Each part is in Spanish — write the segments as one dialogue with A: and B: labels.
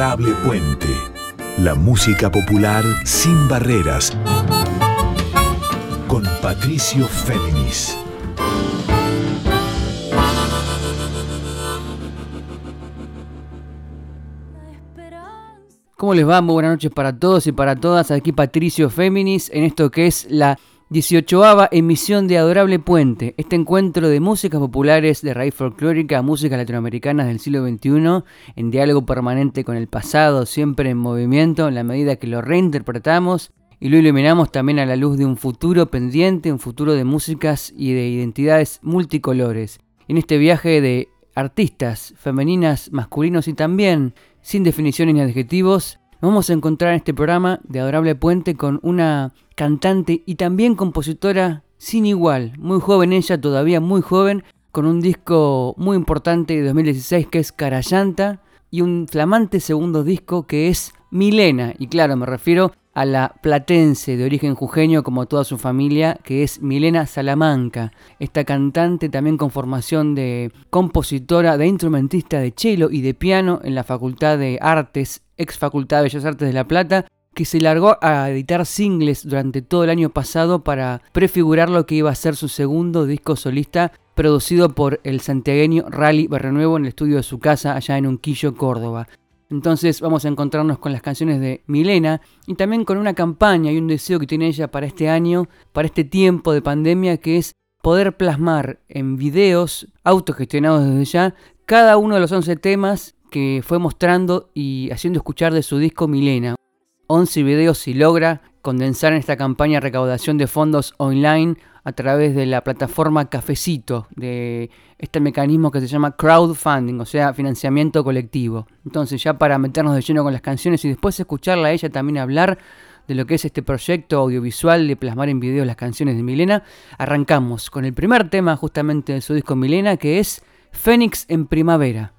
A: Puente. La música popular sin barreras. Con Patricio Féminis.
B: ¿Cómo les va? Muy buenas noches para todos y para todas. Aquí Patricio Féminis en esto que es la 18 emisión de Adorable Puente, este encuentro de músicas populares de raíz folclórica, músicas latinoamericanas del siglo XXI, en diálogo permanente con el pasado, siempre en movimiento, en la medida que lo reinterpretamos y lo iluminamos también a la luz de un futuro pendiente, un futuro de músicas y de identidades multicolores. En este viaje de artistas femeninas, masculinos y también sin definiciones ni adjetivos, vamos a encontrar en este programa de Adorable Puente con una cantante y también compositora sin igual, muy joven ella, todavía muy joven, con un disco muy importante de 2016 que es Carayanta y un flamante segundo disco que es Milena, y claro, me refiero a la platense de origen jujeño como toda su familia, que es Milena Salamanca, esta cantante también con formación de compositora, de instrumentista de cello y de piano en la Facultad de Artes, ex Facultad de Bellas Artes de La Plata, que se largó a editar singles durante todo el año pasado para prefigurar lo que iba a ser su segundo disco solista producido por el santiagueño Rally Barrenuevo en el estudio de su casa allá en Unquillo, Córdoba. Entonces vamos a encontrarnos con las canciones de Milena y también con una campaña y un deseo que tiene ella para este año, para este tiempo de pandemia, que es poder plasmar en videos autogestionados desde ya cada uno de los 11 temas que fue mostrando y haciendo escuchar de su disco Milena. 11 videos si logra condensar en esta campaña recaudación de fondos online a través de la plataforma Cafecito, de este mecanismo que se llama crowdfunding, o sea, financiamiento colectivo. Entonces, ya para meternos de lleno con las canciones y después escucharla a ella también hablar de lo que es este proyecto audiovisual de plasmar en video las canciones de Milena, arrancamos con el primer tema justamente de su disco Milena, que es Fénix en Primavera.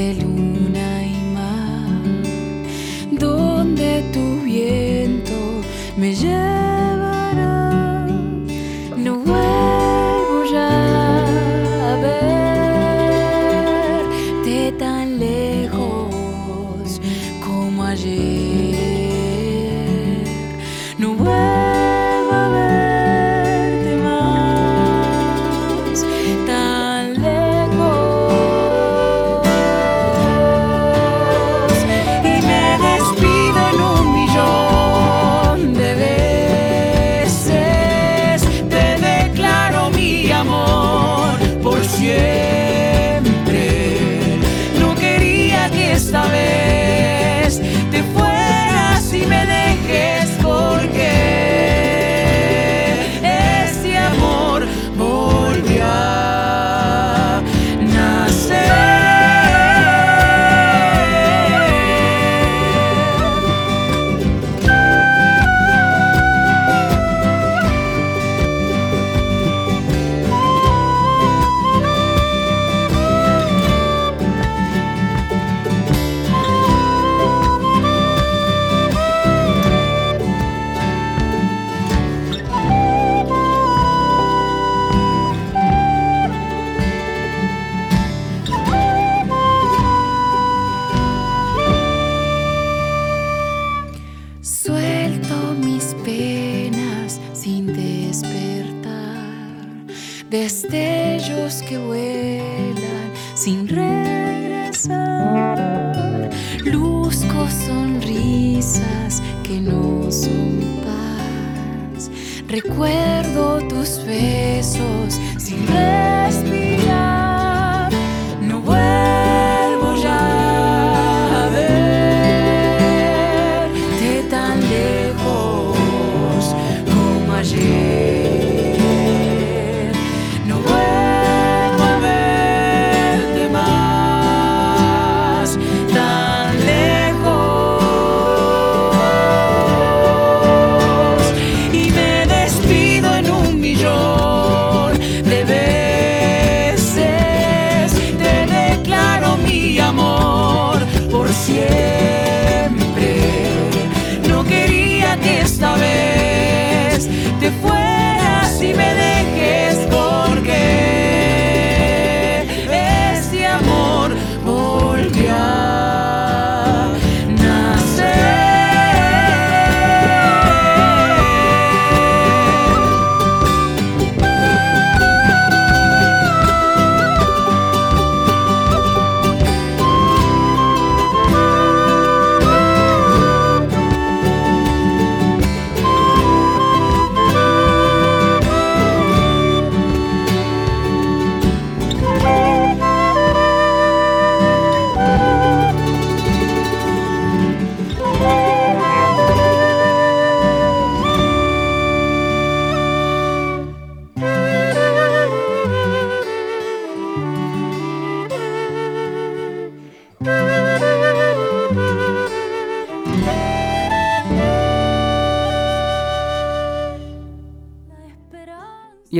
C: belle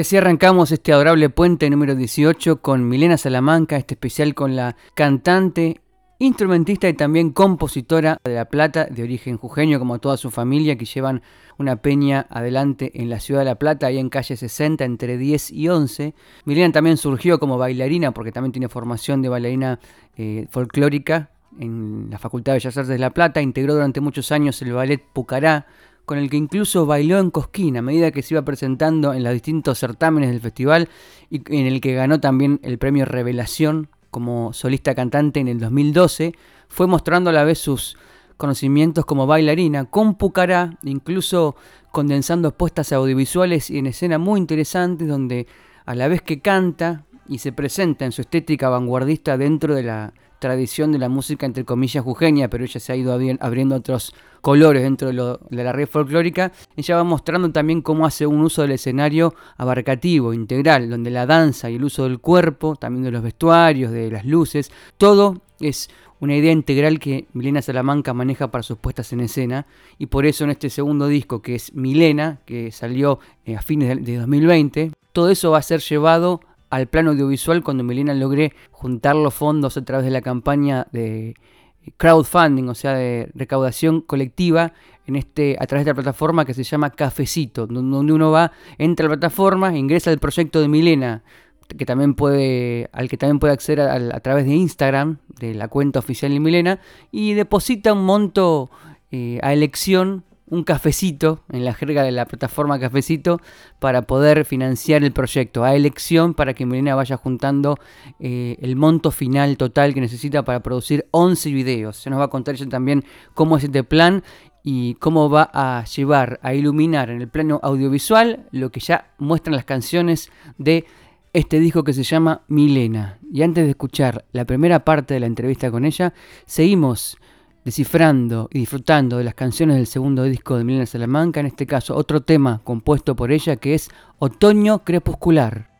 C: Y
B: así arrancamos este adorable puente número 18 con Milena Salamanca, este especial con la cantante, instrumentista y también compositora de La Plata, de origen jujeño, como toda su familia, que llevan una peña adelante en la ciudad de La Plata, ahí en calle 60, entre 10 y 11. Milena también surgió como bailarina, porque también tiene formación de bailarina eh, folclórica en la Facultad de Bellas Artes de La Plata, integró durante muchos años el ballet Pucará, con el que incluso bailó en Cosquín a medida que se iba presentando en los distintos certámenes del festival y en el que ganó también el premio Revelación como solista cantante en el 2012, fue mostrando a la vez sus conocimientos como bailarina con Pucará, incluso condensando puestas audiovisuales y en escena muy interesantes donde a la vez que canta y se presenta en su estética vanguardista dentro de la tradición de la música entre comillas jujeña, pero ella se ha ido abri- abriendo otros colores dentro de, de la red folclórica. Ella va mostrando también cómo hace un uso del escenario abarcativo, integral, donde la danza y el uso del cuerpo, también de los vestuarios, de las luces, todo es una idea integral que Milena Salamanca maneja para sus puestas en escena y por eso en este segundo disco que es Milena, que salió eh, a fines de 2020, todo eso va a ser llevado al plano audiovisual cuando Milena logré juntar los fondos a través de la campaña de crowdfunding, o sea, de recaudación colectiva en este a través de la plataforma que se llama Cafecito, don- donde uno va, entra a la plataforma, ingresa al proyecto de Milena, que también puede, al que también puede acceder a, a través de Instagram, de la cuenta oficial de Milena, y deposita un monto eh, a elección, un cafecito, en la jerga de la plataforma Cafecito, para poder financiar el proyecto, a elección para que Milena vaya juntando eh, el monto final total que necesita para producir 11 videos. Se nos va a contar ella también cómo es este plan y cómo va a llevar, a iluminar en el plano audiovisual lo que ya muestran las canciones de este disco que se llama Milena. Y antes de escuchar la primera parte de la entrevista con ella, seguimos descifrando y disfrutando de las canciones del segundo disco de Milena Salamanca, en este caso otro tema compuesto por ella que es Otoño Crepuscular.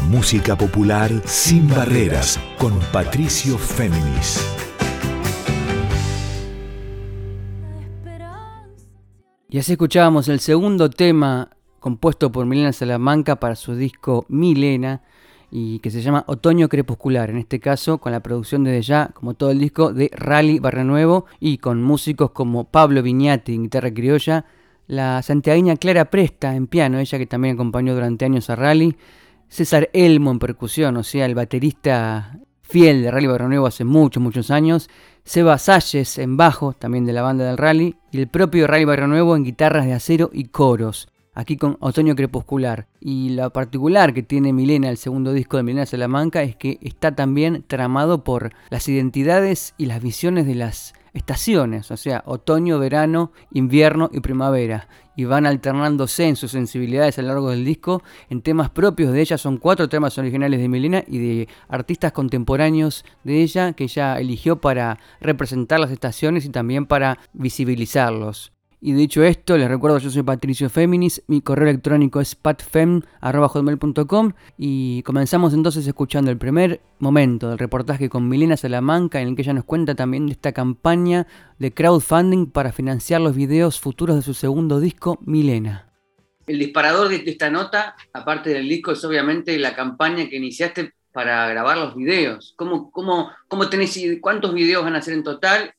A: Música popular sin barreras con Patricio Féminis.
B: Y así escuchábamos el segundo tema compuesto por Milena Salamanca para su disco Milena y que se llama Otoño Crepuscular, en este caso con la producción desde ya, como todo el disco, de Rally Nuevo y con músicos como Pablo Viñati en guitarra criolla, la santiagueña Clara Presta en piano, ella que también acompañó durante años a Rally, César Elmo en percusión, o sea, el baterista fiel de Rally Barrio Nuevo hace muchos, muchos años. Seba Salles en bajo, también de la banda del Rally. Y el propio Rally Barrio Nuevo en guitarras de acero y coros. Aquí con Otoño Crepuscular. Y lo particular que tiene Milena, el segundo disco de Milena Salamanca, es que está también tramado por las identidades y las visiones de las estaciones, o sea, otoño, verano, invierno y primavera y van alternándose en sus sensibilidades a lo largo del disco. En temas propios de ella son cuatro temas originales de Milena y de artistas contemporáneos de ella que ella eligió para representar las estaciones y también para visibilizarlos. Y dicho esto, les recuerdo, yo soy Patricio Féminis, mi correo electrónico es patfem.com y comenzamos entonces escuchando el primer momento del reportaje con Milena Salamanca en el que ella nos cuenta también de esta campaña de crowdfunding para financiar los videos futuros de su segundo disco, Milena. El disparador de esta nota, aparte del disco, es obviamente la campaña que iniciaste para grabar los videos? ¿Cómo, cómo, cómo tenés, ¿Cuántos videos van a ser en total?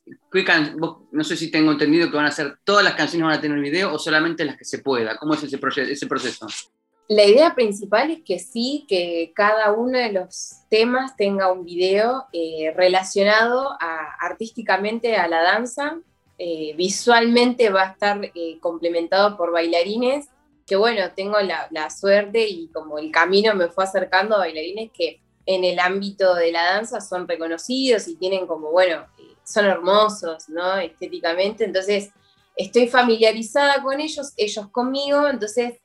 B: no sé si tengo entendido que van a ser todas las canciones van a tener video o solamente las que se pueda. ¿Cómo es ese, ese proceso?
D: La idea principal es que sí, que cada uno de los temas tenga un video eh, relacionado artísticamente a la danza. Eh, visualmente va a estar eh, complementado por bailarines, que bueno, tengo la, suerte y como el camino me fue acercando a bailarines que en el ámbito de la danza son reconocidos y tienen como, bueno, eh, son hermosos, ¿no? Estéticamente, entonces estoy familiarizada con ellos, ellos conmigo, entonces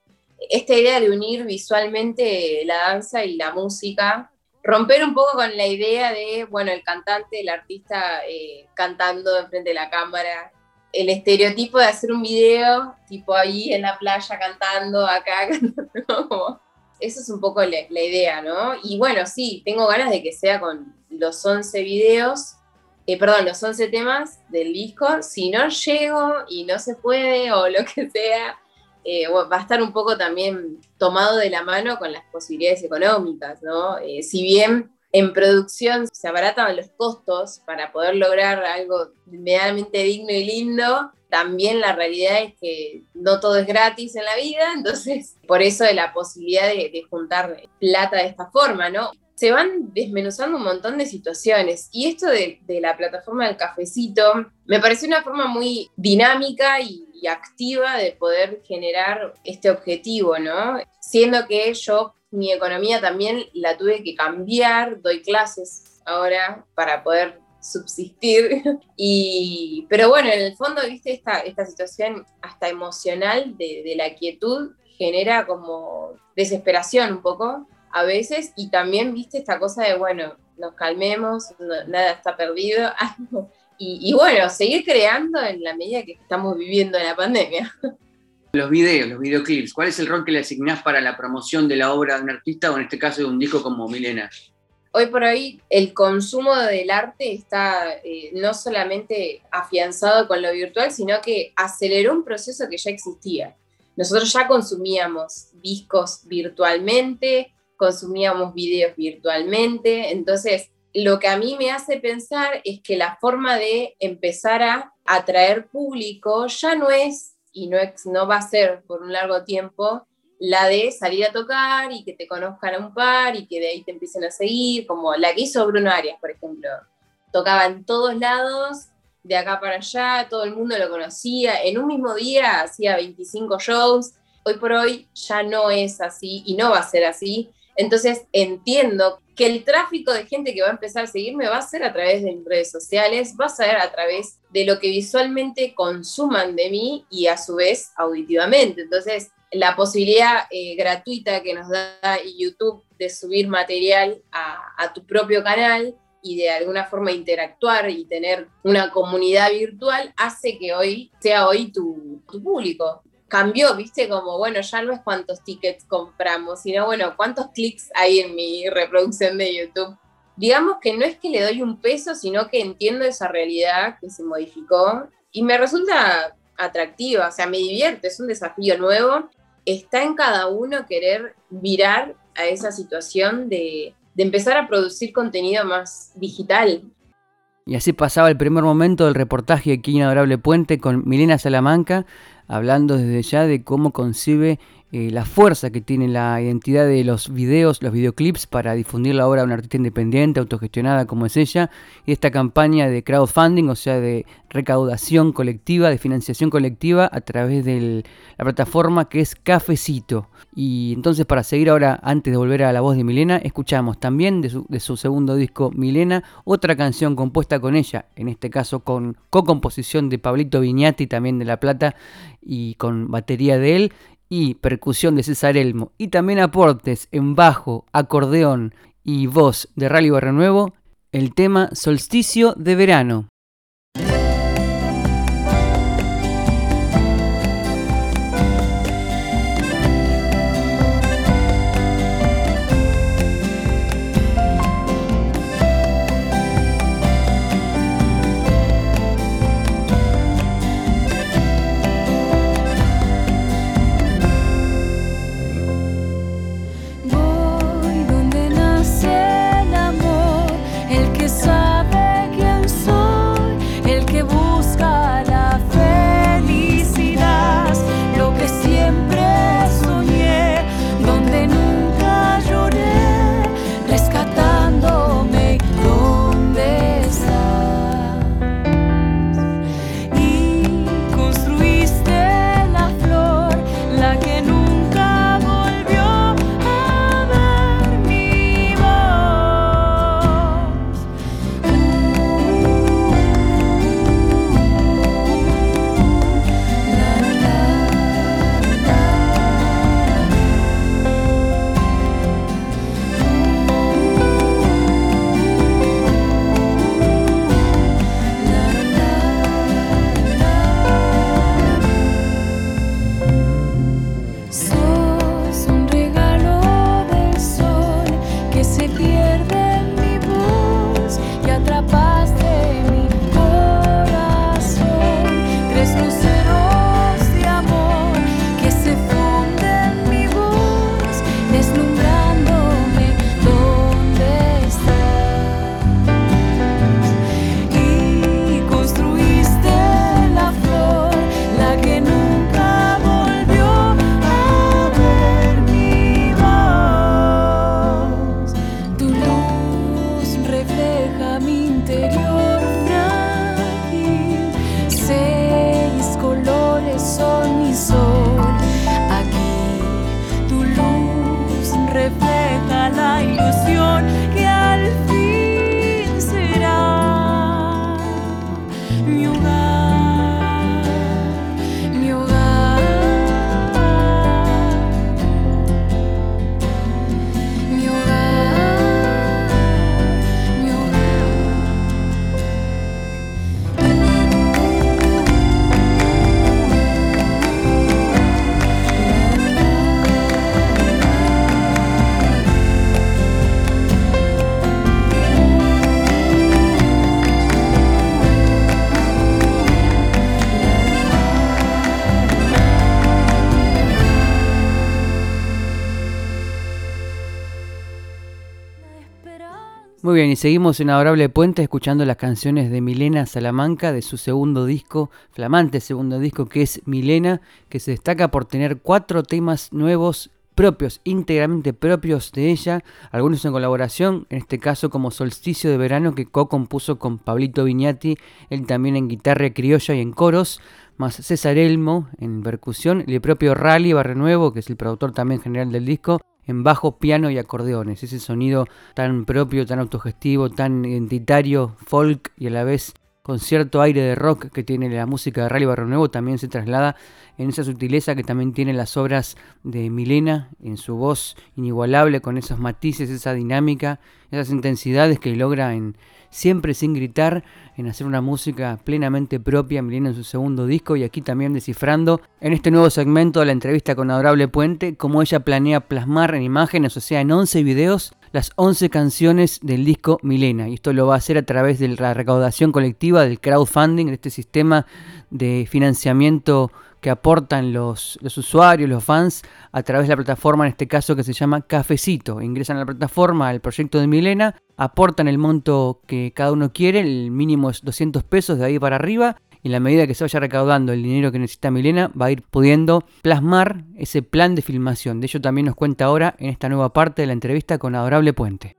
D: esta idea de unir visualmente la danza y la música, romper un poco con la idea de, bueno, el cantante, el artista eh, cantando enfrente de la cámara, el estereotipo de hacer un video tipo ahí en la playa cantando acá, ¿no? Esa es un poco la, idea, ¿no? Y bueno, sí, tengo ganas de que sea con los 11 videos, eh, perdón, los 11 temas del disco. Si no llego y no se puede o lo que sea, eh, va a estar un poco también tomado de la mano con las posibilidades económicas, ¿no? Eh, si bien en producción se abaratan los costos para poder lograr algo medianamente digno y lindo, también la realidad es que no todo es gratis en la vida, entonces por eso de la posibilidad de, juntar plata de esta forma, ¿no? Se van desmenuzando un montón de situaciones y esto de, la plataforma del cafecito me pareció una forma muy dinámica y, y activa de poder generar este objetivo, ¿no? Siendo que yo mi economía también la tuve que cambiar, doy clases ahora para poder subsistir. Y, pero bueno, en el fondo, viste, esta, esta situación hasta emocional de, la quietud genera como desesperación un poco a veces y también, viste, esta cosa de, bueno, nos calmemos, nada está perdido. y, y bueno, seguir creando en la medida que estamos viviendo en la pandemia.
E: Los videos, los videoclips, ¿cuál es el rol que le asignás para la promoción de la obra de un artista o en este caso de un disco como Milena?
D: Hoy por hoy el consumo del arte está eh, no solamente afianzado con lo virtual, sino que aceleró un proceso que ya existía. Nosotros ya consumíamos discos virtualmente, consumíamos videos virtualmente, entonces lo que a mí me hace pensar es que la forma de empezar a atraer público ya no es, y no, no va a ser por un largo tiempo, la de salir a tocar y que te conozcan a un par y que de ahí te empiecen a seguir, como la que hizo Bruno Arias, por ejemplo. Tocaba en todos lados, de acá para allá, todo el mundo lo conocía. En un mismo día hacía 25 shows. Hoy por hoy ya no es así y no va a ser así. Entonces entiendo que el tráfico de gente que va a empezar a seguirme va a ser a través de mis redes sociales, va a ser a través de lo que visualmente consuman de mí y a su vez auditivamente. Entonces, la posibilidad eh, gratuita que nos da YouTube de subir material a, tu propio canal y de alguna forma interactuar y tener una comunidad virtual hace que hoy sea hoy tu, tu público. Cambió, viste, como, bueno, ya no es cuántos tickets compramos, sino, bueno, cuántos clics hay en mi reproducción de YouTube. Digamos que no es que le doy un peso, sino que entiendo esa realidad que se modificó y me resulta atractiva, o sea, me divierte, es un desafío nuevo está en cada uno querer virar a esa situación de, empezar a producir contenido más digital.
B: Y así pasaba el primer momento del reportaje aquí en Adorable Puente con Milena Salamanca, hablando desde ya de cómo concibe eh, la fuerza que tiene la identidad de los videos, los videoclips para difundir la obra de una artista independiente, autogestionada como es ella, y esta campaña de crowdfunding, o sea, de recaudación colectiva, de financiación colectiva a través de la plataforma que es Cafecito. Y entonces para seguir ahora, antes de volver a la voz de Milena, escuchamos también de su, segundo disco Milena, otra canción compuesta con ella, en este caso con co-composición de Pablito Viñati, también de La Plata, y con batería de él, y percusión de César Elmo y también aportes en bajo, acordeón y voz de Rally Barrio Nuevo, el tema Solsticio de Verano. Muy bien, y seguimos en Adorable Puente escuchando las canciones de Milena Salamanca de su segundo disco, flamante segundo disco que es Milena, que se destaca por tener cuatro temas nuevos propios, íntegramente propios de ella, algunos en colaboración, en este caso como Solsticio de Verano que co-compuso con Pablito Viñati, él también en guitarra criolla y en coros, más César Elmo en percusión el propio Rally Barrenuevo, que es el productor también general del disco, en bajo, piano y acordeones. Ese sonido tan propio, tan autogestivo, tan identitario, folk y a la vez con cierto aire de rock que tiene la música de Rally Barrio Nuevo también se traslada en esa sutileza que también tiene las obras de Milena en su voz inigualable con esos matices, esa dinámica, esas intensidades que logra en siempre sin gritar en hacer una música plenamente propia, Milena en su segundo disco y aquí también descifrando en este nuevo segmento de la entrevista con Adorable Puente cómo ella planea plasmar en imágenes, o sea, en 11 videos, las 11 canciones del disco Milena. Y esto lo va a hacer a través de la recaudación colectiva, del crowdfunding, de este sistema de financiamiento que aportan los, los, usuarios, los fans, a través de la plataforma, en este caso que se llama Cafecito. Ingresan a la plataforma, al proyecto de Milena, aportan el monto que cada uno quiere, el mínimo es 200 pesos de ahí para arriba, y en la medida que se vaya recaudando el dinero que necesita Milena, va a ir pudiendo plasmar ese plan de filmación. De ello también nos cuenta ahora en esta nueva parte de la entrevista con Adorable Puente.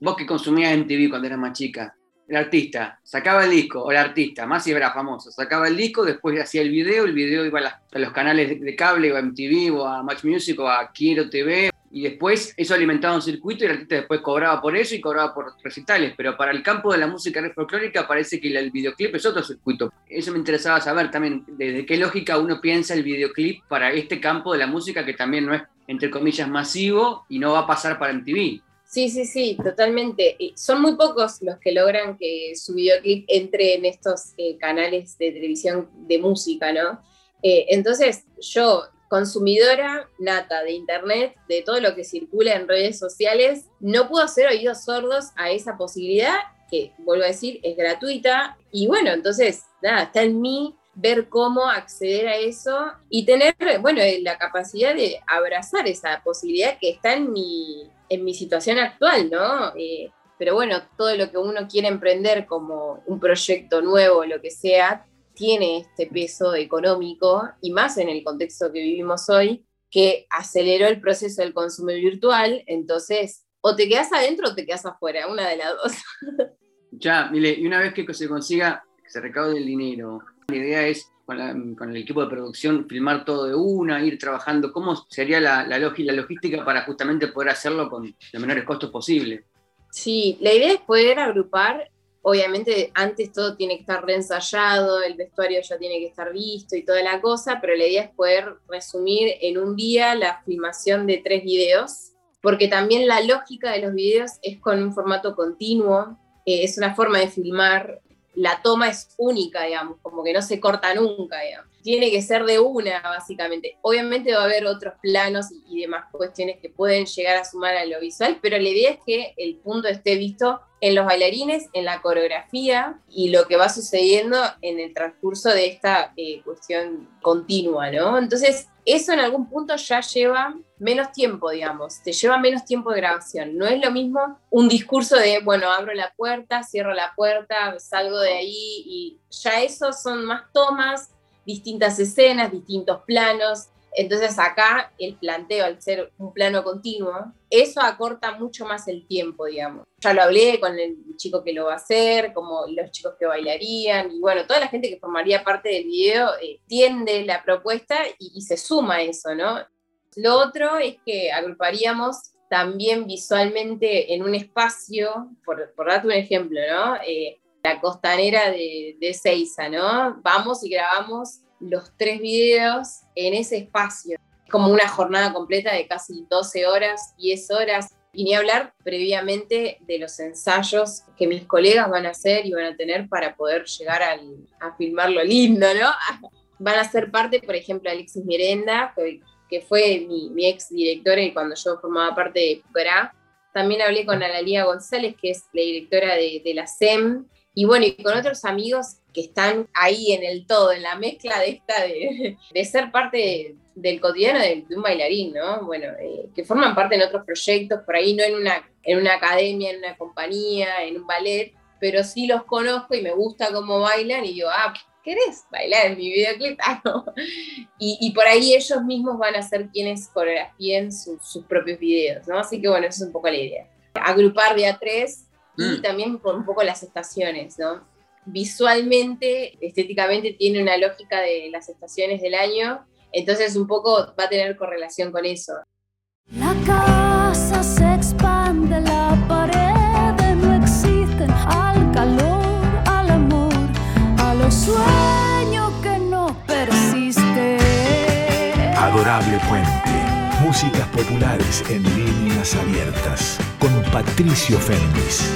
E: Vos que consumías MTV cuando eras más chica, el artista sacaba el disco, o el artista, más si era famoso, sacaba el disco, después hacía el video, el video iba a, los canales de, de, cable, o a MTV, o a Match Music, o a Quiero TV, y después eso alimentaba un circuito y el artista después cobraba por eso y cobraba por recitales, pero para el campo de la música folclórica parece que el videoclip es otro circuito. Eso me interesaba saber también, desde qué lógica uno piensa el videoclip para este campo de la música que también no es, entre comillas, masivo y no va a pasar para MTV.
D: Sí, sí, sí, totalmente. Son muy pocos los que logran que su videoclip entre en estos eh, canales de televisión de música, ¿no? Eh, entonces, yo, consumidora nata de Internet, de todo lo que circula en redes sociales, no puedo hacer oídos sordos a esa posibilidad, que, vuelvo a decir, es gratuita. Y bueno, entonces, nada, está en mí ver cómo acceder a eso y tener, bueno, la capacidad de abrazar esa posibilidad que está en mi, en mi situación actual, ¿no? Eh, pero bueno, todo lo que uno quiere emprender como un proyecto nuevo, lo que sea, tiene este peso económico y más en el contexto que vivimos hoy, que aceleró el proceso del consumo virtual, entonces o te quedas adentro o te quedas afuera, una de las dos.
E: Ya, mire, y una vez que se consiga, que se recaude el dinero, la idea es con, el equipo de producción filmar todo de una, ir trabajando. ¿Cómo sería la logística para justamente poder hacerlo con los menores costos posibles?
D: Sí, la idea es poder agrupar. Obviamente, antes todo tiene que estar reensayado, el vestuario ya tiene que estar visto y toda la cosa, pero la idea es poder resumir en un día la filmación de tres videos, porque también la lógica de los videos es con un formato continuo, eh, es una forma de filmar la toma es única, digamos, como que no se corta nunca, digamos. Tiene que ser de una, básicamente. Obviamente va a haber otros planos y, y, demás cuestiones que pueden llegar a sumar a lo visual, pero la idea es que el punto esté visto en los bailarines, en la coreografía y lo que va sucediendo en el transcurso de esta eh, cuestión continua, ¿no? Entonces, eso en algún punto ya lleva menos tiempo, digamos, te lleva menos tiempo de grabación. No es lo mismo un discurso de, bueno, abro la puerta, cierro la puerta, salgo de ahí y ya eso son más tomas, distintas escenas, distintos planos. Entonces acá el planteo, al ser un plano continuo, eso acorta mucho más el tiempo, digamos. Ya lo hablé con el chico que lo va a hacer, como los chicos que bailarían, y bueno, toda la gente que formaría parte del video eh, tiende la propuesta y, se suma a eso, ¿no? Lo otro es que agruparíamos también visualmente en un espacio, por, por darte un ejemplo, ¿no? Eh, la costanera de, de Seiza, ¿no? Vamos y grabamos los tres videos en ese espacio, como una jornada completa de casi 12 horas, 10 horas, y ni hablar previamente de los ensayos que mis colegas van a hacer y van a tener para poder llegar a filmar lo lindo, ¿no? Van a ser parte, por ejemplo, Alexis Mirenda, que, fue mi, ex directora y cuando yo formaba parte de Pucará. También hablé con Analia González, que es la directora de, de la SEM, y bueno, y con otros amigos que están ahí en el todo, en la mezcla de esta, de, ser parte del cotidiano de, un bailarín, ¿no? Bueno, eh, que forman parte en otros proyectos, por ahí no en una, en una academia, en una compañía, en un ballet, pero sí los conozco y me gusta cómo bailan y digo, ah, ¿querés bailar en mi videoclip? Ah, no. y, por ahí ellos mismos van a ser quienes coreografíen sus propios videos, ¿no? Así que bueno, eso es un poco la idea. Agrupar de a tres y mm. también por un poco las estaciones, ¿no? Visualmente, estéticamente tiene una lógica de las estaciones del año, entonces un poco va a tener correlación con eso.
C: La casa se expande, la pared no existen al calor, al amor, a los sueños que no persisten.
A: Adorable Puente, músicas populares en líneas abiertas con Patricio Fernández.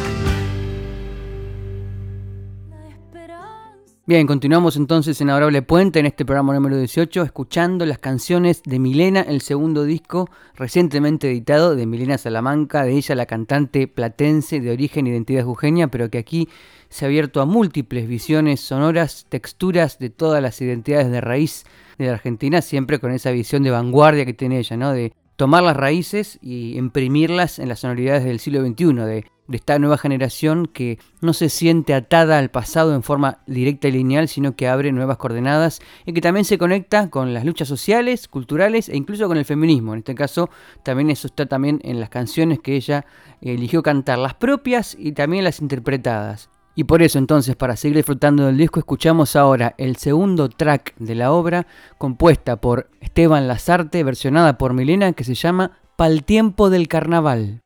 B: Bien, continuamos entonces en Adorable Puente, en este programa número 18, escuchando las canciones de Milena, el segundo disco recientemente editado de Milena Salamanca, de ella la cantante platense de origen e identidad jujeña, pero que aquí se ha abierto a múltiples visiones sonoras, texturas de todas las identidades de raíz de la Argentina, siempre con esa visión de vanguardia que tiene ella, ¿no? De tomar las raíces y imprimirlas en las sonoridades del siglo XXI, de, esta nueva generación que no se siente atada al pasado en forma directa y lineal, sino que abre nuevas coordenadas y que también se conecta con las luchas sociales, culturales e incluso con el feminismo. En este caso, también eso está también en las canciones que ella eligió cantar, las propias y también las interpretadas. Y por eso entonces, para seguir disfrutando del disco, escuchamos ahora el segundo track de la obra, compuesta por Esteban Lazarte, versionada por Milena, que se llama Pal tiempo del carnaval.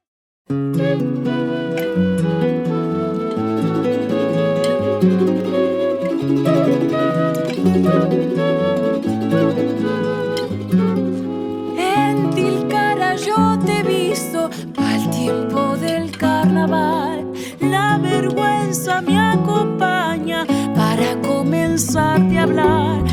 C: En Tilcara yo te he visto pa'l tiempo del carnaval a hablar.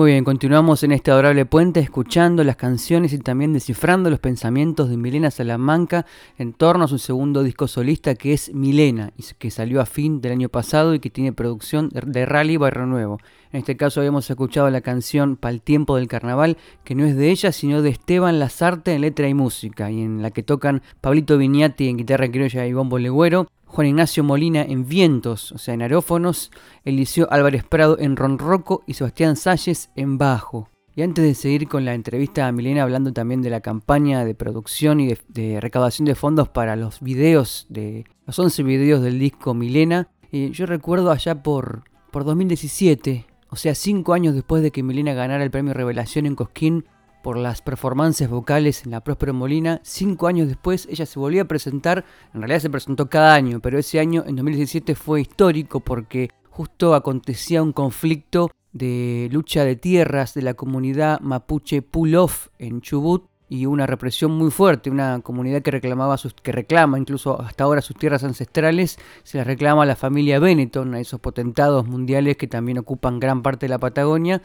B: Muy bien, continuamos en este adorable puente escuchando las canciones y también descifrando los pensamientos de Milena Salamanca en torno a su segundo disco solista que es Milena, que salió a fin del año pasado y que tiene producción de Rally Barrio Nuevo. En este caso habíamos escuchado la canción Pal tiempo del carnaval, que no es de ella, sino de Esteban Lazarte en letra y música, y en la que tocan Pablito Viñati en guitarra criolla y bombo legüero, Juan Ignacio Molina en vientos, o sea, en aerófonos, Eliseo Álvarez Prado en ronroco y Sebastián Salles en bajo. Y antes de seguir con la entrevista a Milena hablando también de la campaña de producción y de, recaudación de fondos para los videos, de los 11 videos del disco Milena, eh, yo recuerdo allá por, por 2017, o sea, cinco años después de que Milena ganara el premio Revelación en Cosquín por las performances vocales en la Próspero Molina, cinco años después ella se volvió a presentar, en realidad se presentó cada año, pero ese año, en 2017, fue histórico porque justo acontecía un conflicto de lucha de tierras de la comunidad mapuche Pulof en Chubut y una represión muy fuerte, una comunidad que reclamaba sus, que reclama incluso hasta ahora sus tierras ancestrales, se las reclama a la familia Benetton, a esos potentados mundiales que también ocupan gran parte de la Patagonia,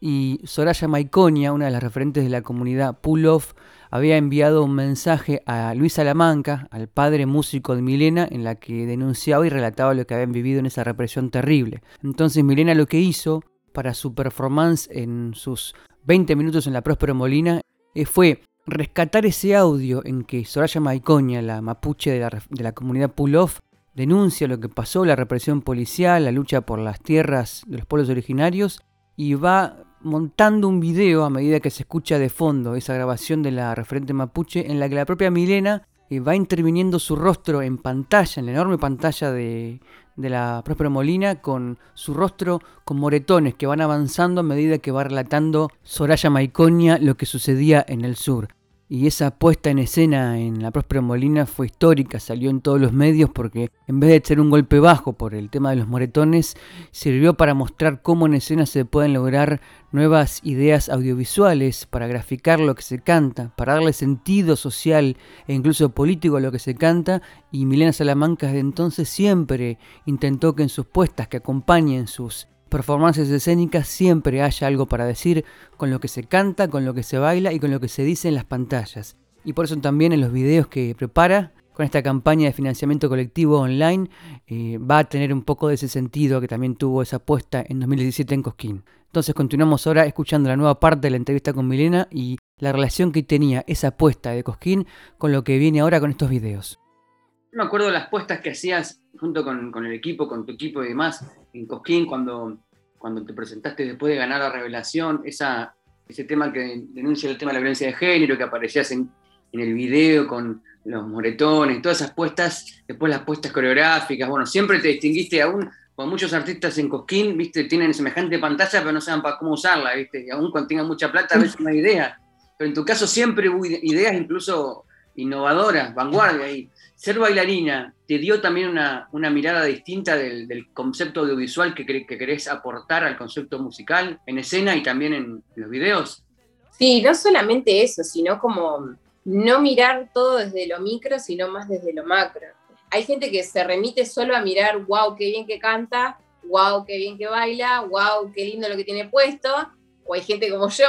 B: y Soraya Maiconia, una de las referentes de la comunidad Pulof, había enviado un mensaje a Luis Salamanca, al padre músico de Milena, en la que denunciaba y relataba lo que habían vivido en esa represión terrible. Entonces Milena lo que hizo para su performance en sus 20 minutos en la Próspero Molina fue rescatar ese audio en que Soraya Maicoña, la mapuche de la, de la comunidad Pulof, denuncia lo que pasó, la represión policial, la lucha por las tierras de los pueblos originarios, y va montando un video a medida que se escucha de fondo esa grabación de la referente mapuche en la que la propia Milena eh, va interviniendo su rostro en pantalla, en la enorme pantalla de, de la Próspero Molina, con su rostro con moretones que van avanzando a medida que va relatando Soraya Maiconia lo que sucedía en el sur. Y esa puesta en escena en la Próspera Molina fue histórica, salió en todos los medios porque en vez de ser un golpe bajo por el tema de los moretones, sirvió para mostrar cómo en escena se pueden lograr nuevas ideas audiovisuales, para graficar lo que se canta, para darle sentido social e incluso político a lo que se canta. Y Milena Salamanca desde entonces siempre intentó que en sus puestas que acompañen sus performances escénicas siempre haya algo para decir con lo que se canta, con lo que se baila y con lo que se dice en las pantallas. Y por eso también en los videos que prepara con esta campaña de financiamiento colectivo online eh, va a tener un poco de ese sentido que también tuvo esa apuesta en 2017 en Cosquín. Entonces continuamos ahora escuchando la nueva parte de la entrevista con Milena y la relación que tenía esa apuesta de Cosquín con lo que viene ahora con estos videos.
E: No me acuerdo las puestas que hacías junto con, con el equipo, con tu equipo y demás, en Cosquín cuando, cuando te presentaste después de ganar la revelación, esa, ese tema que denuncia el tema de la violencia de género, que aparecías en, en el video con los moretones, todas esas puestas, después las puestas coreográficas, bueno, siempre te distinguiste aún, con muchos artistas en Cosquín, viste, tienen semejante pantalla, pero no saben para cómo usarla, viste, y aún cuando tengan mucha plata a veces no hay idea, pero en tu caso siempre hubo ideas incluso innovadoras, vanguardia, y ser bailarina te dio también una, mirada distinta del, concepto audiovisual que, que, querés aportar al concepto musical en escena y también en, los videos?
D: Sí, no solamente eso, sino como no mirar todo desde lo micro, sino más desde lo macro. Hay gente que se remite solo a mirar, wow, qué bien que canta, wow, qué bien que baila, wow, qué lindo lo que tiene puesto, o hay gente como yo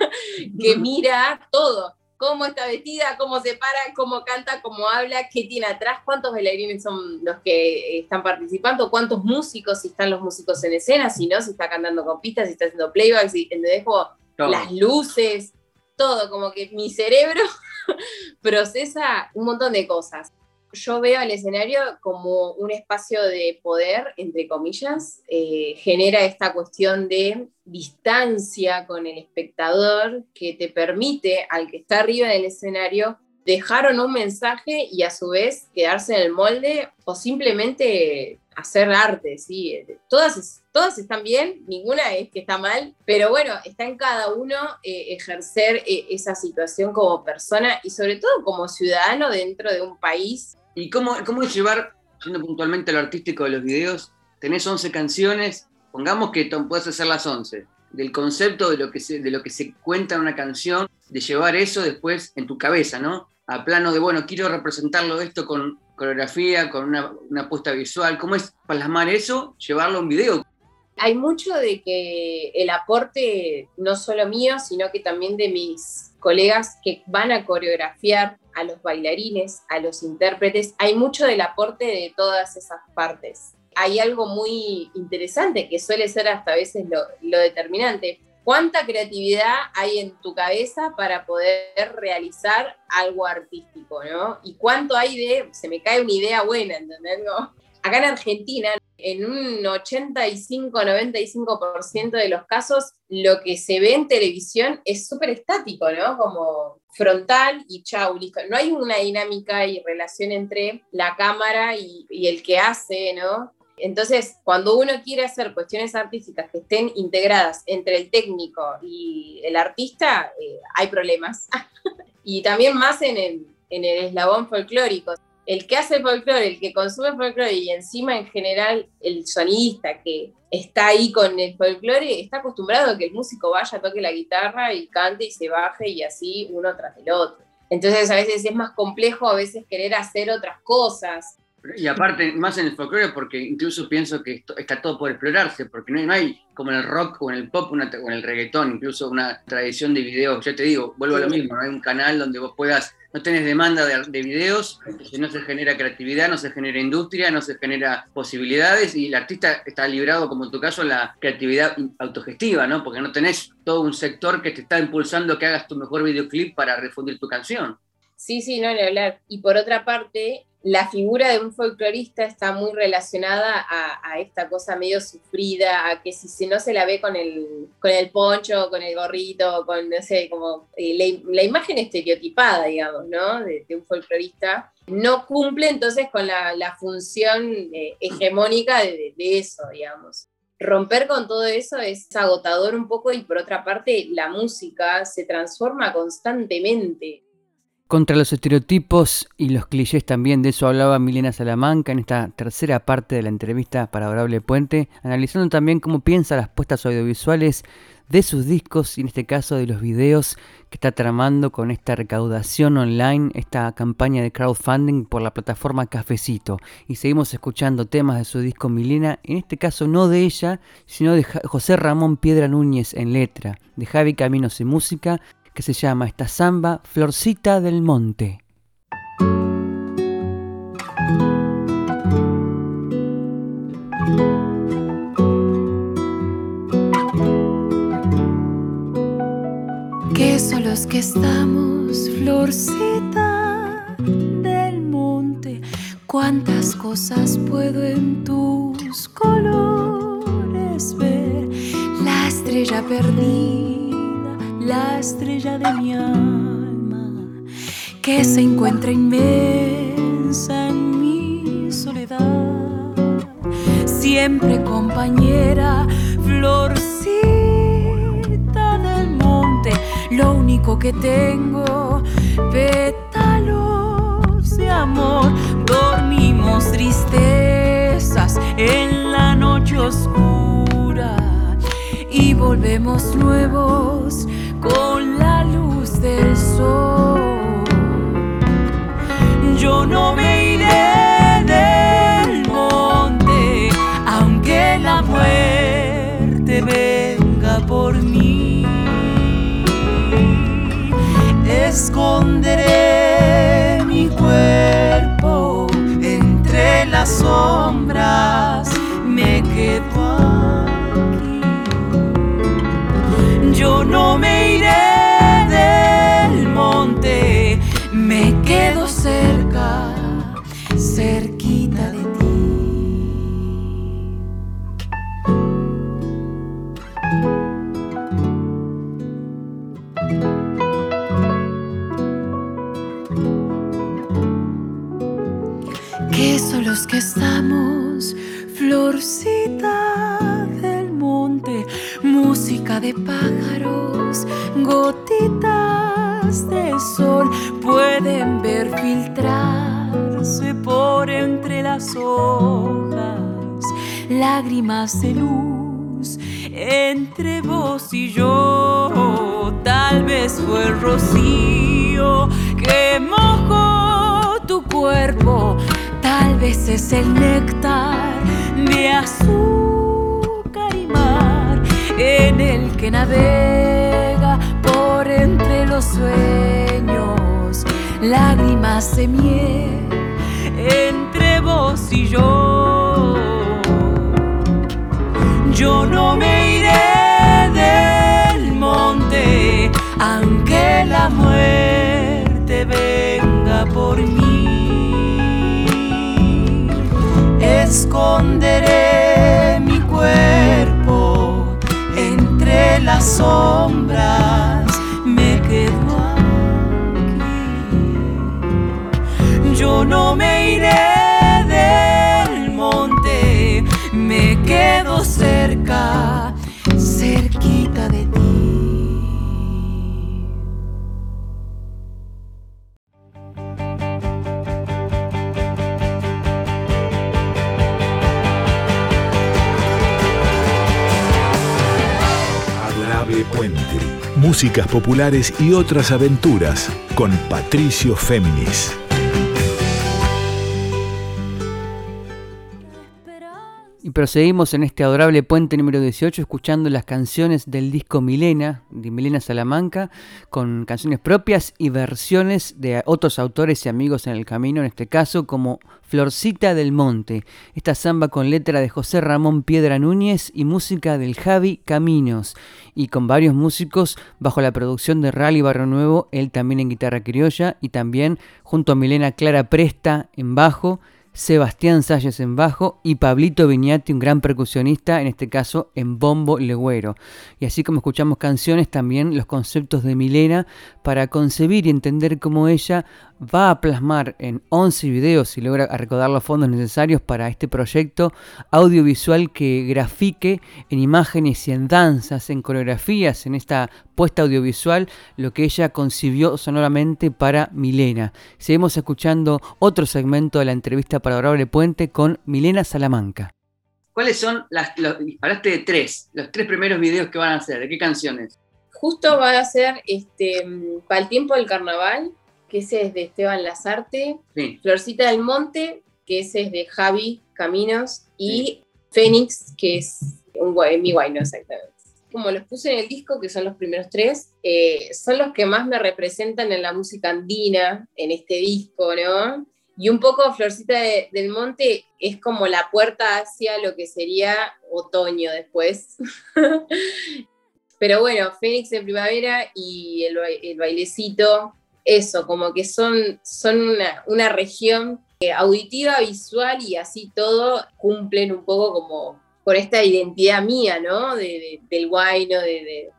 D: que mira todo cómo está vestida, cómo se para, cómo canta, cómo habla, qué tiene atrás, cuántos bailarines son los que están participando, cuántos músicos, si están los músicos en escena, si no, si está cantando con pistas, si está haciendo playback, si dejo las luces, todo, como que mi cerebro procesa un montón de cosas yo veo el escenario como un espacio de poder, entre comillas, eh, genera esta cuestión de distancia con el espectador que te permite al que está arriba del escenario dejar o no un mensaje y a su vez quedarse en el molde o simplemente hacer arte, ¿sí? Todas, todas están bien, ninguna es que está mal, pero bueno, está en cada uno eh, ejercer eh, esa situación como persona y sobre todo como ciudadano dentro de un país
E: ¿Y cómo, cómo es llevar, siendo puntualmente lo artístico de los videos, tenés 11 canciones, pongamos que puedes hacer las 11, del concepto de lo, que se, de lo que se cuenta en una canción, de llevar eso después en tu cabeza, ¿no? A plano de, bueno, quiero representarlo esto con coreografía, con una, una apuesta visual. ¿Cómo es plasmar eso, llevarlo a un video?
D: Hay mucho de que el aporte, no solo mío, sino que también de mis colegas que van a coreografiar a los bailarines, a los intérpretes, hay mucho del aporte de todas esas partes. hay algo muy interesante que suele ser hasta a veces lo, determinante. ¿Cuánta creatividad hay en tu cabeza para poder realizar algo artístico, ¿no? Y cuánto hay de, se me cae una idea buena, ¿entendés? Acá en Argentina, en un 85-95% de los casos, lo que se ve en televisión es súper estático, ¿no? Como frontal y chau. No hay una dinámica y relación entre la cámara y, y el que hace, ¿no? Entonces, cuando uno quiere hacer cuestiones artísticas que estén integradas entre el técnico y el artista, eh, hay problemas. y también más en el, en el eslabón folclórico el que hace folclore, el que consume folclore y encima en general el sonidista que está ahí con el folclore, está acostumbrado a que el músico vaya, toque la guitarra y cante y se baje y así uno tras el otro. Entonces a veces es más complejo a veces querer hacer otras cosas.
E: Y aparte, más en el folclore, porque incluso pienso que está todo por explorarse, porque no hay, como en el rock o en el pop o en el reggaetón, incluso una tradición de videos. Ya te digo, vuelvo a lo mismo, no hay un canal donde vos puedas, no tenés demanda de, de videos, no se genera creatividad, no se genera industria, no se genera posibilidades y el artista está librado, como en tu caso, a la creatividad autogestiva, ¿no? Porque no tenés todo un sector que te está impulsando que hagas tu mejor videoclip para refundir tu canción.
D: Sí, sí, no, ni hablar. Y por otra parte, la figura de un folclorista está muy relacionada a, esta cosa medio sufrida, a que si, no se la ve con el, con el poncho, con el gorrito, con, no sé, como eh, la, imagen estereotipada, digamos, ¿no? De, un folclorista, no cumple entonces con la, función eh, hegemónica de, de eso, digamos romper con todo eso es agotador un poco y por otra parte la música se transforma constantemente.
B: Contra los estereotipos y los clichés también, de eso hablaba Milena Salamanca en esta tercera parte de la entrevista para Adorable Puente, analizando también cómo piensa las puestas audiovisuales de sus discos y en este caso de los videos que está tramando con esta recaudación online, esta campaña de crowdfunding por la plataforma Cafecito. Y seguimos escuchando temas de su disco Milena, en este caso no de ella, sino de José Ramón Piedra Núñez en letra, de Javi Caminos en música que se llama esta samba Florcita del Monte.
C: ¿Qué son los que estamos, florcita del monte? ¿Cuántas cosas puedo en tus colores ver? La estrella perdida la estrella de mi alma que se encuentra inmensa en mi soledad, siempre compañera, florcita del monte, lo único que tengo, pétalos de amor, dormimos tristezas en la noche oscura y volvemos nuevos con la luz del sol. Yo no me iré del monte, aunque la muerte venga por mí. Esconderé de pájaros, gotitas de sol, pueden ver filtrarse por entre las hojas, lágrimas de luz entre vos y yo. Tal vez fue el rocío que mojó tu cuerpo Tal vez es el néctar de mar en el que navega por entre los sueños, lágrimas de miel entre vos y yo. Yo no me iré del monte, aunque la muerte venga por mí. Esconderé mi cuerpo las sombras, me quedo aquí. Yo no me iré
A: Músicas populares y otras aventuras con Patricio Féminis.
B: Proseguimos en este adorable puente número 18 escuchando las canciones del disco Milena, de Milena Salamanca, con canciones propias y versiones de otros autores y amigos en el camino, en este caso como Florcita del Monte, esta samba con letra de José Ramón Piedra Núñez y música del Javi Caminos, y con varios músicos bajo la producción de Rally Barro Nuevo, él también en guitarra criolla y también junto a Milena Clara Presta en bajo, Sebastián Salles en bajo y Pablito Viñati, un gran percusionista, en este caso en bombo legüero. Y así como escuchamos canciones, también los conceptos de Milena para concebir y entender cómo ella va a plasmar en 11 videos y logra recaudar los fondos necesarios para este proyecto audiovisual que grafique en imágenes y en danzas, en coreografías, en esta puesta audiovisual, lo que ella concibió sonoramente para Milena. Seguimos escuchando otro segmento de la entrevista para Adorable Puente con Milena Salamanca.
E: ¿Cuáles son las, los, disparaste de tres, los tres primeros videos que van a hacer? ¿De qué canciones?
D: Justo va a ser este, para el tiempo del carnaval, que ese es de Esteban Lazarte,
E: Sí.
D: Florcita del Monte, que ese es de Javi Caminos, y Fénix, que es un guay, mi guayno exactamente. Como los puse en el disco, que son los primeros tres, eh, son los que más me representan en la música andina, en este disco, ¿no? Y un poco Florcita de- del Monte es como la puerta hacia lo que sería otoño después. Pero bueno, Fénix en primavera y el, el bailecito, eso, como que son, son una, una región auditiva, visual y así todo cumplen un poco como con esta identidad mía, ¿no? De, de- del guayno, de,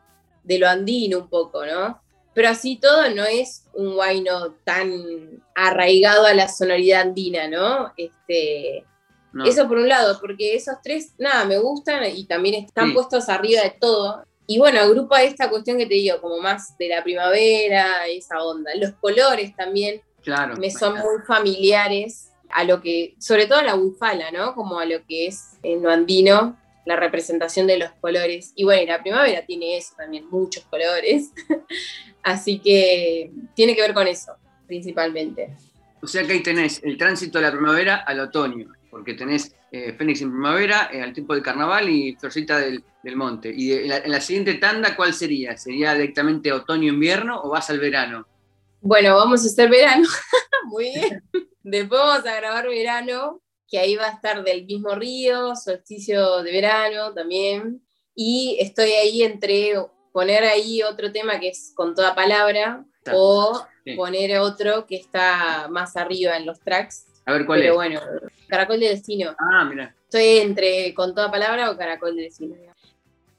D: de- lo andino un poco, ¿no? Pero así todo no es un guayno tan arraigado a la sonoridad andina, ¿no? Este,
E: No.
D: eso por un lado, porque esos tres, nada, me gustan y también están
E: Sí.
D: puestos arriba de todo. Y bueno, agrupa esta cuestión que te digo, como más de la primavera, esa onda. Los colores también
E: claro.
D: me son muy familiares a lo que, sobre todo a la bufala, ¿no? Como a lo que es en lo andino, la representación de los colores. Y bueno, la primavera tiene eso también, muchos colores. Así que tiene que ver con eso, principalmente.
E: O sea que ahí tenés el tránsito de la primavera al otoño, porque tenés eh, Fénix en primavera, eh, al tiempo del carnaval y Florcita del, del Monte. Y de- la, en la siguiente tanda, ¿cuál sería? ¿Sería directamente otoño-invierno o vas al verano?
D: Bueno, vamos a hacer verano. Muy bien. Después vamos a grabar verano, que ahí va a estar del mismo río, solsticio de verano también. Y estoy ahí entre poner ahí otro tema que es con toda palabra
E: Está.
D: o
E: Sí.
D: poner otro que está más arriba en los tracks.
E: A ver cuál
D: Pero
E: es.
D: bueno, Caracol de Destino.
E: Ah, mira.
D: Estoy entre con toda palabra o Caracol de Destino.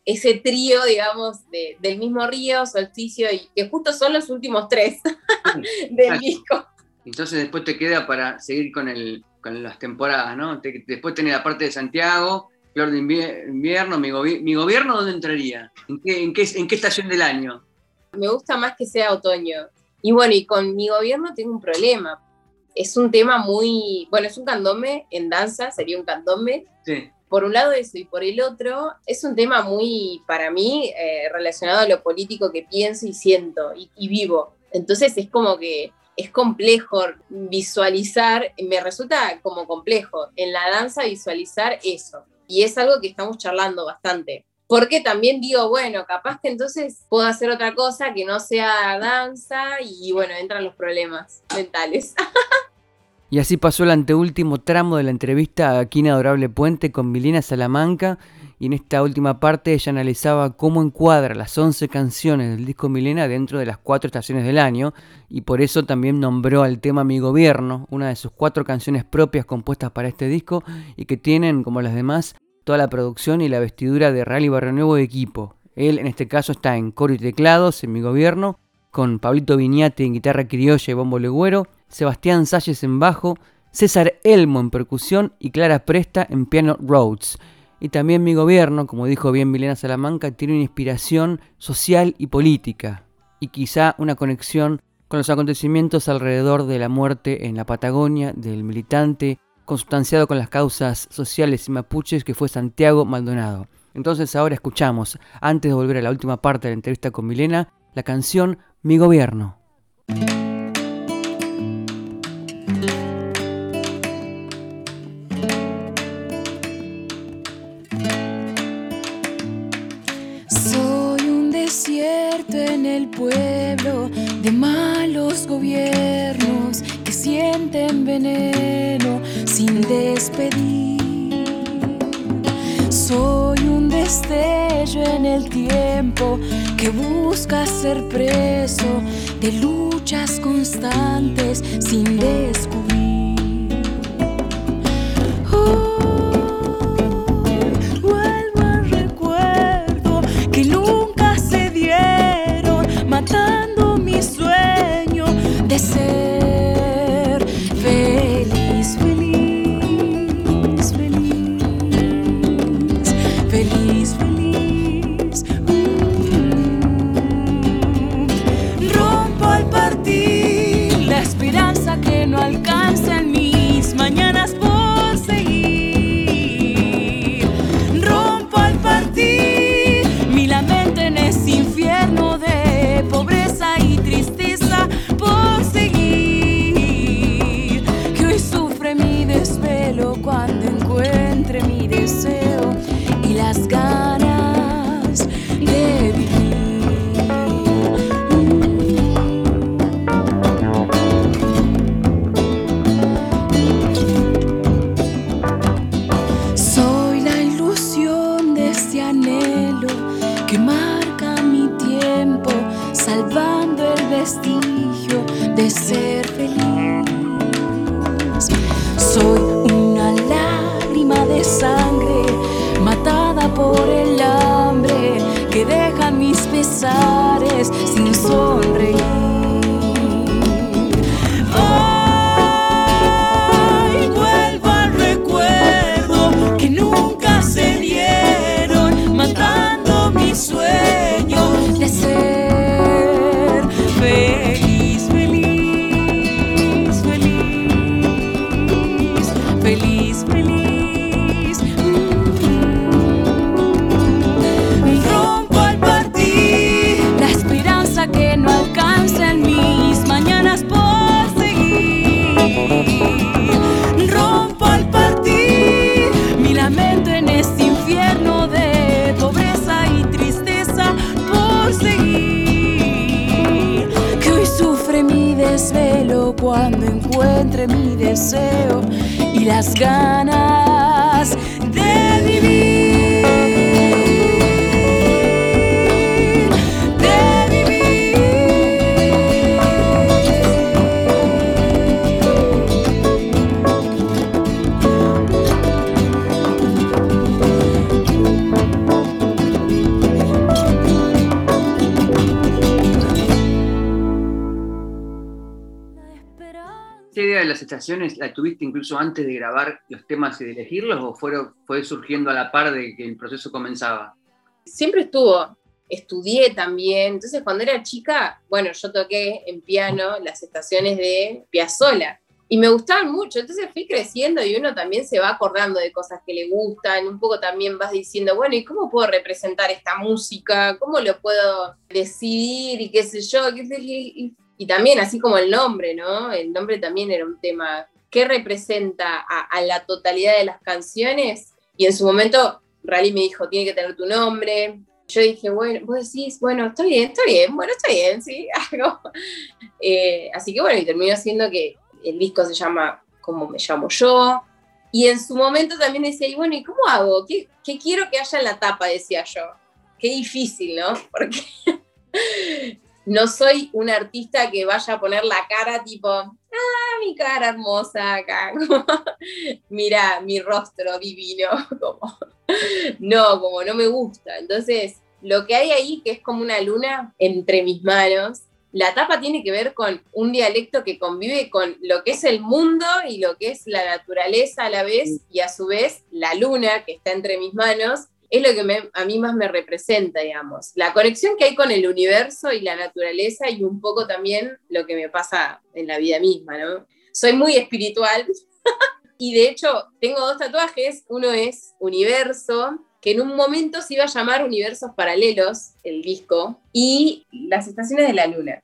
D: Ese trío, digamos, de- del mismo río, solsticio, y que justo son los últimos tres del disco.
E: Entonces después te queda para seguir con, el, con las temporadas, ¿no? Te- después tenés la parte de Santiago, Flor de Invier- Invierno, mi, gobi- mi gobierno, ¿dónde entraría? ¿En qué, en, qué, ¿En qué estación del año?
D: me gusta más que sea otoño. Y bueno, y con mi gobierno tengo un problema. Es un tema muy, bueno, es un candombe en danza, sería un candombe.
E: Sí.
D: Por un lado eso, y por el otro, es un tema muy, para mí, eh, relacionado a lo político que pienso y siento y, y vivo. Entonces es como que es complejo visualizar, me resulta como complejo en la danza visualizar eso. Y es algo que estamos charlando bastante. Porque también digo, bueno, capaz que entonces puedo hacer otra cosa que no sea danza y bueno, entran los problemas mentales.
B: Y así pasó el anteúltimo tramo de la entrevista aquí en Adorable Puente con Milena Salamanca. Y en esta última parte ella analizaba cómo encuadra las 11 canciones del disco Milena dentro de las cuatro estaciones del año. Y por eso también nombró al tema Mi Gobierno, una de sus cuatro canciones propias compuestas para este disco y que tienen, como las demás, toda la producción y la vestidura de Rally Barrio Nuevo de equipo. Él en este caso está en coro y teclados en Mi Gobierno, con Pablito Viñate en guitarra criolla y bombo legüero, Sebastián Salles en bajo, César Elmo en percusión y Clara Presta en piano Rhodes. Y también mi gobierno, como dijo bien Milena Salamanca, tiene una inspiración social y política, y quizá una conexión con los acontecimientos alrededor de la muerte en la Patagonia del militante consustanciado con las causas sociales y mapuches que fue Santiago Maldonado. Entonces ahora escuchamos, antes de volver a la última parte de la entrevista con Milena, la canción Mi gobierno.
C: Sienten veneno sin despedir. Soy un destello en el tiempo que busca ser preso de luchas constantes sin descubrir. Salvando el vestigio de ser feliz. Soy de sangre, matada por el hambre, que deja mis pesares sin cuando encuentre mi deseo y las ganas
E: estaciones la tuviste incluso antes de grabar los temas y de elegirlos o fueron, fue surgiendo a la par de que el proceso comenzaba?
D: Siempre estuvo. Estudié también. Entonces, cuando era chica, bueno, yo toqué en piano las estaciones de Piazzolla y me gustaban mucho. Entonces fui creciendo y uno también se va acordando de cosas que le gustan. Un poco también vas diciendo, bueno, ¿y cómo puedo representar esta música? ¿Cómo lo puedo decidir? Y qué sé yo. Y y también, así como el nombre, ¿no? El nombre también era un tema que representa a, la totalidad de las canciones. Y en su momento, Rally me dijo, tiene que tener tu nombre. Yo dije, bueno, vos decís, bueno, está bien, está bien, bueno, está bien, sí, algo. Eh, así que bueno, y terminó siendo que el disco se llama cómo me llamo yo. Y en su momento también decía, y bueno, ¿y cómo hago? ¿Qué, qué quiero que haya en la tapa? Decía yo. Qué difícil, ¿no? Porque no soy un artista que vaya a poner la cara tipo, ah, mi cara hermosa acá, mira mi rostro divino, como, no, como no me gusta. Entonces, lo que hay ahí, que es como una luna entre mis manos, la tapa tiene que ver con un dialecto que convive con lo que es el mundo y lo que es la naturaleza a la vez, y a su vez la luna que está entre mis manos, es lo que a mí más me representa, digamos. La conexión que hay con el universo y la naturaleza y un poco también lo que me pasa en la vida misma, ¿no? Soy muy espiritual y de hecho tengo dos tatuajes. Uno es Universo, que en un momento se iba a llamar Universos Paralelos, el disco, y Las Estaciones de la Luna.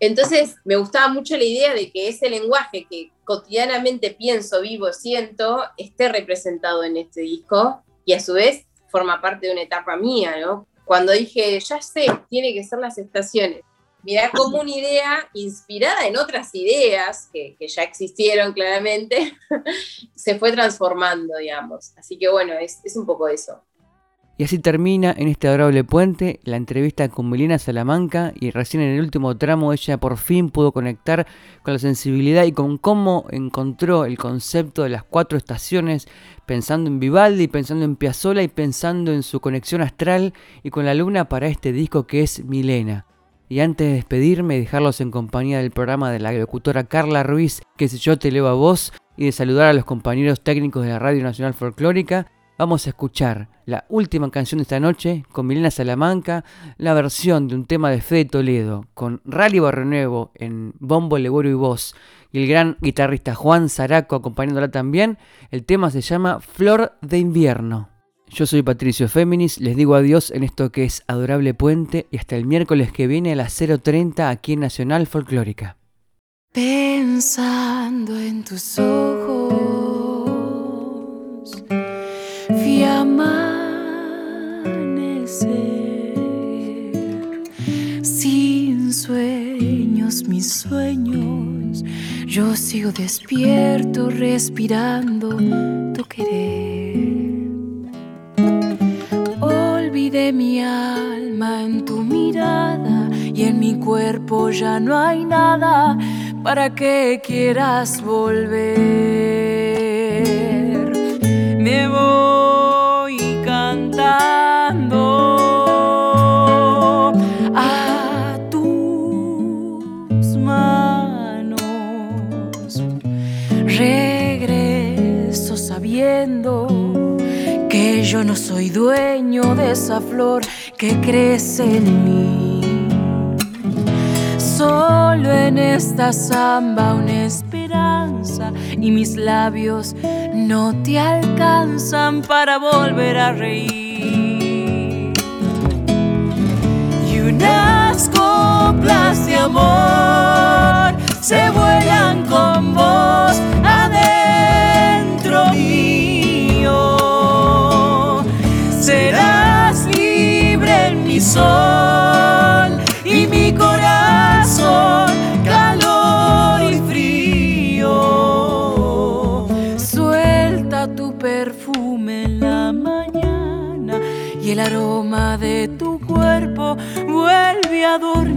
D: Entonces me gustaba mucho la idea de que ese lenguaje que cotidianamente pienso, vivo, siento, esté representado en este disco y a su vez forma parte de una etapa mía, ¿no? Cuando dije, ya sé, tiene que ser las estaciones. Mirá como una idea inspirada en otras ideas que, ya existieron claramente, se fue transformando, digamos. Así que bueno, es, es un poco eso.
B: Y así termina en este adorable puente la entrevista con Melina Salamanca y recién en el último tramo ella por fin pudo conectar con la sensibilidad y con cómo encontró el concepto de las cuatro estaciones pensando en Vivaldi, pensando en Piazzolla y pensando en su conexión astral y con la luna para este disco que es Milena. Y antes de despedirme y dejarlos en compañía del programa de la locutora Carla Ruiz, que es Yo Te Leo a Vos, y de saludar a los compañeros técnicos de la Radio Nacional Folclórica, Vamos a escuchar la última canción de esta noche con Milena Salamanca, la versión de un tema de Fede Toledo con Rally Barrenuevo en bombo, legoro y voz y el gran guitarrista Juan Zaraco acompañándola también. El tema se llama Flor de Invierno. Yo soy Patricio Féminis, les digo adiós en esto que es Adorable Puente y hasta el miércoles que viene a las 0.30 aquí en Nacional Folclórica.
C: Pensando en tus ojos sin sueños, mis sueños. Yo sigo despierto, respirando tu querer. Olvidé mi alma en tu mirada y en mi cuerpo ya no hay nada para que quieras volver. Me voy a tus manos. Regreso sabiendo que yo no soy dueño de esa flor que crece en mí. Solo en esta samba una esperanza y mis labios no te alcanzan para volver a reír. Las coplas de amor se vuelan con vos adentro mío. Serás libre en mi sol vuelve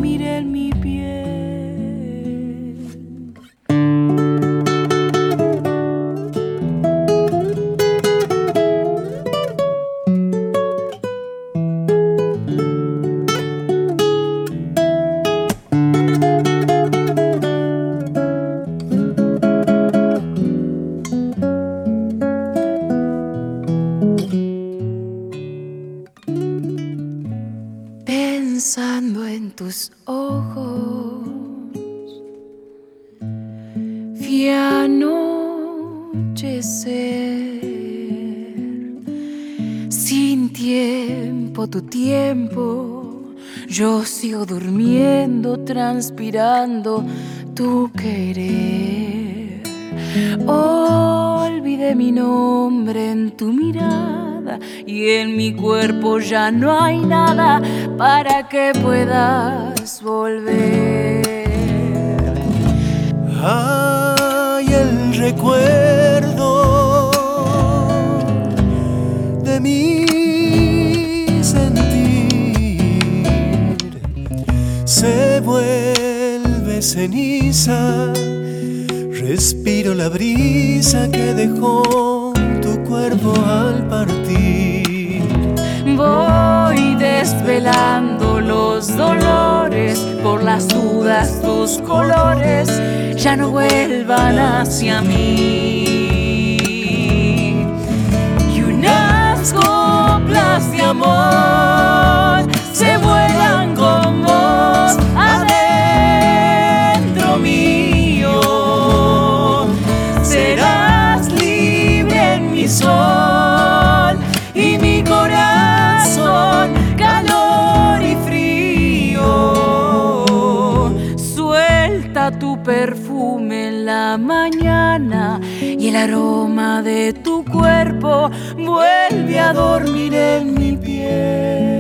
C: Yo sigo durmiendo, transpirando tu querer. Olvidé mi nombre en tu mirada y en mi cuerpo ya no hay nada para que puedas volver.
F: Ay, el recuerdo de mi se vuelve ceniza. Respiro la brisa que dejó tu cuerpo al partir.
C: Voy desvelando los dolores por las dudas, tus colores ya no vuelvan hacia mí. Y unas coplas de amor aroma de tu cuerpo vuelve a dormir en mi piel.